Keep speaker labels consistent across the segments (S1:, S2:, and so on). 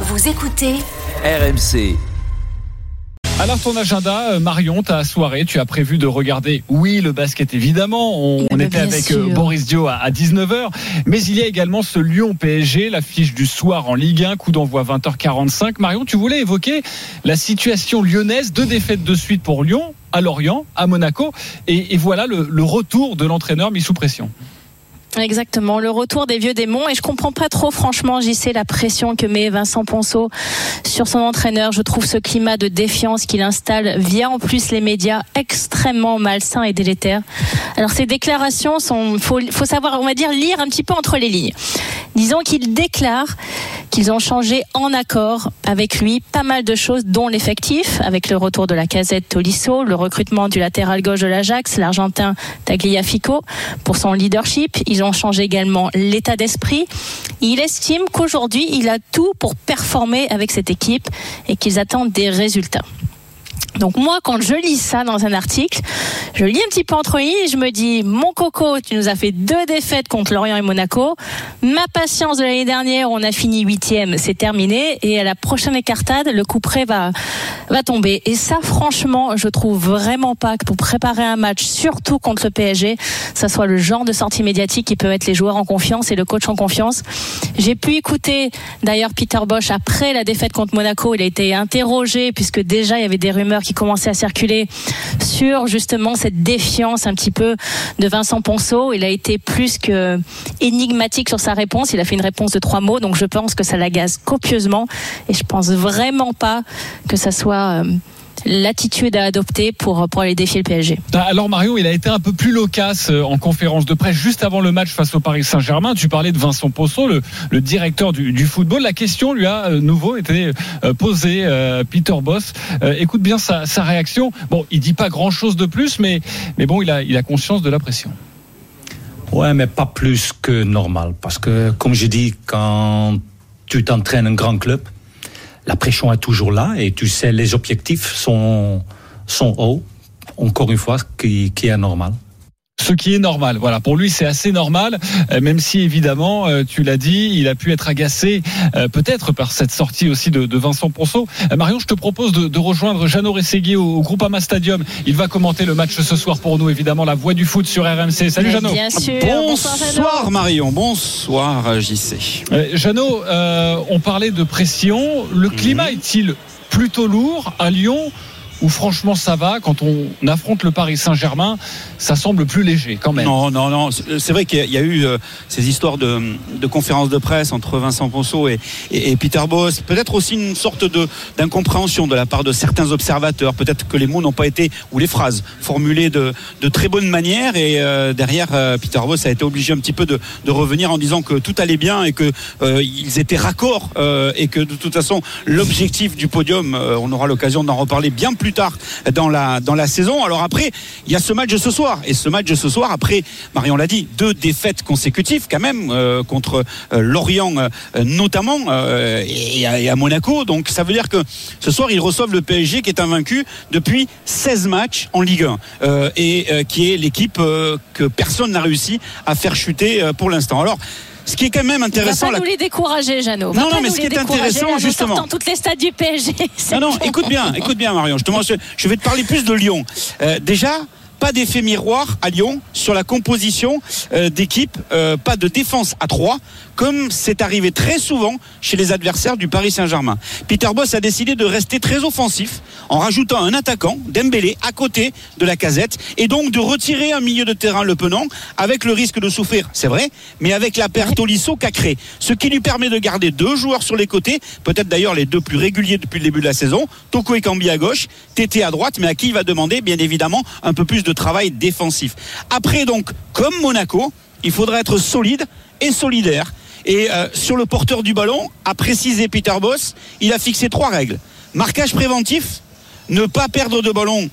S1: Vous écoutez
S2: RMC.
S3: Alors ton agenda, euh, Marion, ta soirée, tu as prévu de regarder, oui, le basket évidemment. On, on
S4: Mais
S3: était avec
S4: sûr.
S3: euh, Boris Dio à, 19h. Mais il y a également ce Lyon-PSG, l'affiche du soir en Ligue 1, coup d'envoi 20h45. Marion, tu voulais évoquer la situation lyonnaise, deux défaites de suite pour Lyon, à Lorient, à Monaco. Et, et voilà le, le retour de l'entraîneur mis sous pression.
S4: Exactement, le retour des vieux démons. Et je comprends pas trop, franchement, sais la pression que met Vincent Ponceau sur son entraîneur. Je trouve ce climat de défiance qu'il installe via en plus les médias extrêmement malsain et délétère. Alors ces déclarations sont, faut, faut savoir, on va dire, lire un petit peu entre les lignes. Disons qu'il déclare qu'ils ont changé en accord avec lui pas mal de choses, dont l'effectif, avec le retour de la casette Tolisso, le recrutement du latéral gauche de l'Ajax, l'Argentin Tagliafico, pour son leadership. Ils ont changé également l'état d'esprit. Il estime qu'aujourd'hui, il a tout pour performer avec cette équipe et qu'ils attendent des résultats. Donc moi, quand je lis ça dans un article, je lis un petit peu entre lignes et je me dis, mon coco, tu nous as fait deux défaites contre Lorient et Monaco. Ma patience de l'année dernière, on a fini huitième, c'est terminé. Et à la prochaine écartade, le coup près va, va tomber. Et ça, franchement, je trouve vraiment pas que pour préparer un match, surtout contre le PSG, ça soit le genre de sortie médiatique qui peut mettre les joueurs en confiance et le coach en confiance. J'ai pu écouter d'ailleurs Peter Bosch après la défaite contre Monaco. Il a été interrogé puisque déjà il y avait des rumeurs qui commençaient à circuler sur justement cette défiance un petit peu de Vincent Ponceau. Il a été plus que énigmatique sur sa réponse. Il a fait une réponse de trois mots, donc je pense que ça l'agace copieusement et je pense vraiment pas que ça soit euh, l'attitude à adopter pour, pour aller défier le PSG.
S3: Ah, Alors Mario, il a été un peu plus loquace euh, en conférence de presse juste avant le match face au Paris Saint-Germain. Tu parlais de Vincent Posso, le, le directeur du, du football. La question lui a euh, nouveau été euh, posée. euh, Peter Boss, Euh, écoute bien sa, sa réaction. Bon, il dit pas grand-chose de plus, mais mais bon, il a il a conscience de la pression.
S5: Ouais, mais pas plus que normal. Parce que, comme je dis, quand tu t'entraînes un grand club, la pression est toujours là et tu sais, les objectifs sont, sont hauts. Encore une fois, qui, qui est normal.
S3: Ce qui est normal, voilà. Pour lui, c'est assez normal, euh, même si évidemment, euh, tu l'as dit, il a pu être agacé, euh, peut-être par cette sortie aussi de, de Vincent Ponceau. Euh, Marion, je te propose de, de rejoindre Jeannot Rességuier au, au Groupama Stadium. Il va commenter le match ce soir pour nous, évidemment, la voix du foot sur RMC. Salut Jeannot.
S4: Bien sûr. Bonsoir.
S6: Bonsoir Marion, bonsoir JC.
S3: Euh, Jeannot, euh, on parlait de pression. Le climat est-il plutôt lourd à Lyon ou franchement ça va quand on affronte le Paris Saint-Germain, ça semble plus léger quand même.
S6: Non, non, non. C'est vrai qu'il y a- eu euh, ces histoires de, conférences de presse entre Vincent Ponceau et, et- et Peter Boss. Peut-être aussi une sorte d'incompréhension de la part de certains observateurs. Peut-être que les mots n'ont pas été ou les phrases formulées de, très bonne manière. Et euh, derrière, euh, Peter Boss a été obligé un petit peu de, revenir en disant que tout allait bien et euh, ils étaient raccords et que de toute façon l'objectif du podium, on aura l'occasion d'en reparler bien plus tard dans la dans la saison. Alors après, il y a ce match de ce soir et ce match de ce soir après, Marion l'a dit, deux défaites consécutives quand même euh, contre euh, Lorient euh, notamment et, à, Monaco. Donc ça veut dire que ce soir ils reçoivent le PSG qui est invaincu depuis 16 matchs en Ligue 1 euh, et qui est l'équipe que personne n'a réussi à faire chuter pour l'instant. Alors ce qui est quand même
S4: Va
S6: intéressant,
S4: pas
S6: la-
S4: nous les décourager, Jeannot. Va
S6: Non,
S4: pas
S6: non, mais ce qui est intéressant, justement.
S4: sortons toutes les stades du PSG.
S6: Non, non, écoute bien, écoute bien, Marion. Je, je vais te parler plus de Lyon. Euh, déjà, pas d'effet miroir à Lyon sur la composition euh, d'équipe, euh, pas de défense à 3, comme c'est arrivé très souvent chez les adversaires du Paris Saint-Germain. Peter Boss a décidé de rester très offensif en rajoutant un attaquant, Dembélé, à côté de la casette, et donc de retirer un milieu de terrain le penant, avec le risque de souffrir, c'est vrai, mais avec la perte Tolisso Cacré, ce qui lui permet de garder deux joueurs sur les côtés, peut-être d'ailleurs les deux plus réguliers depuis le début de la saison, Toko Ekambi à gauche, Tété à droite, mais à qui il va demander bien évidemment un peu plus de travail défensif. Après donc, comme Monaco, il faudra être solide et solidaire. Et euh, sur le porteur du ballon, a précisé Peter Boss, il a fixé trois règles. Marquage préventif, ne pas perdre de ballon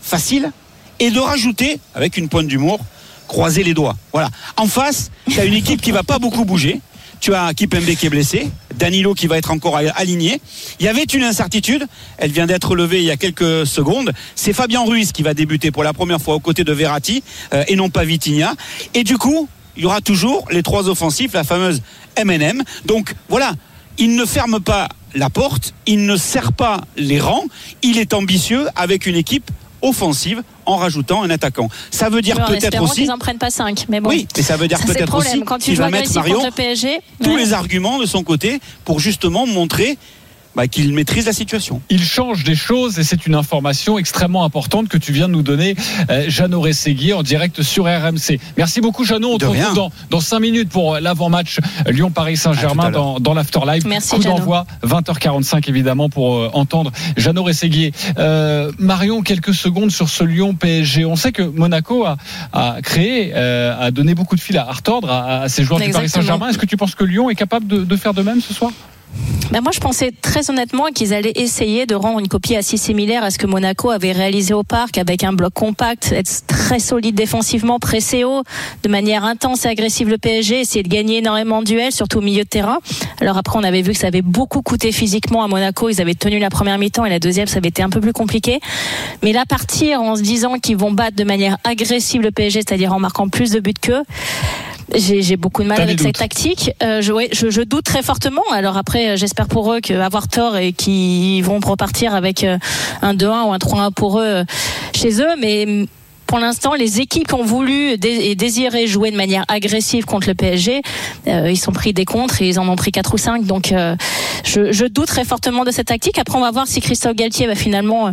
S6: facile et de rajouter, avec une pointe d'humour, croiser les doigts. Voilà. En face, tu as une équipe qui va pas beaucoup bouger. Tu as Kipembe qui est blessé, Danilo qui va être encore aligné. Il y avait une incertitude, elle vient d'être levée il y a quelques secondes. C'est Fabien Ruiz qui va débuter pour la première fois aux côtés de Verratti euh, et non pas Vitinha. Et du coup, il y aura toujours les trois offensifs, la fameuse MNM. Donc voilà, il ne ferme pas la porte, il ne serre pas les rangs, il est ambitieux avec une équipe offensive en rajoutant un attaquant. Ça veut dire peut-être aussi
S4: qu'ils n'en prennent pas 5 mais bon.
S6: Oui, mais ça veut dire peut-être aussi qu'il va mettre Marion.
S4: PSG,
S6: tous les arguments de son côté pour justement montrer bah, qu'il maîtrise la situation.
S3: Il change des choses et c'est une information extrêmement importante que tu viens de nous donner, euh, Jeannot Rességui, en direct sur RMC. Merci beaucoup, Jeannot. On te retrouve dans, dans 5 minutes pour l'avant-match Lyon-Paris-Saint-Germain dans, dans l'Afterlife.
S4: Merci,
S3: Coup d'envoi 20h45 évidemment pour euh, entendre Jeannot Rességuier. Euh, Marion, quelques secondes sur ce Lyon-PSG. On sait que Monaco a, a créé, euh, a donné beaucoup de fil à retordre à, à ses joueurs
S4: Exactement.
S3: du Paris Saint-Germain. Est-ce que tu penses que Lyon est capable de, de faire de même ce soir?
S4: Ben moi, je pensais très honnêtement qu'ils allaient essayer de rendre une copie assez similaire à ce que Monaco avait réalisé au parc avec un bloc compact, être très solide défensivement, pressé haut, de manière intense et agressive le PSG, essayer de gagner énormément de duels, surtout au milieu de terrain. Alors après, on avait vu que ça avait beaucoup coûté physiquement à Monaco. Ils avaient tenu la première mi-temps et la deuxième, ça avait été un peu plus compliqué. Mais là, partir en se disant qu'ils vont battre de manière agressive le PSG, c'est-à-dire en marquant plus de buts qu'eux, j'ai beaucoup de mal avec cette tactique. Euh, je, ouais, je, je doute très fortement. Alors après, euh, j'espère pour eux qu'avoir tort et qu'ils vont repartir avec euh, un 2-1 ou un 3-1 pour eux euh, chez eux. Mais pour l'instant, les équipes qui ont voulu et désiré jouer de manière agressive contre le PSG, euh, ils sont pris des contres et ils en ont pris 4 ou 5. Donc euh, je, doute très fortement de cette tactique. Après, on va voir si Christophe Galtier va finalement euh,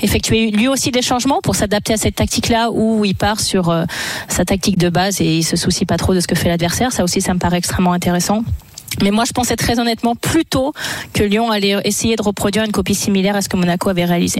S4: effectuer lui aussi des changements pour s'adapter à cette tactique-là où il part sur sa tactique de base et il se soucie pas trop de ce que fait l'adversaire. Ça aussi, ça me paraît extrêmement intéressant. Mais moi, je pensais très honnêtement plutôt que Lyon allait essayer de reproduire une copie similaire à ce que Monaco avait réalisé.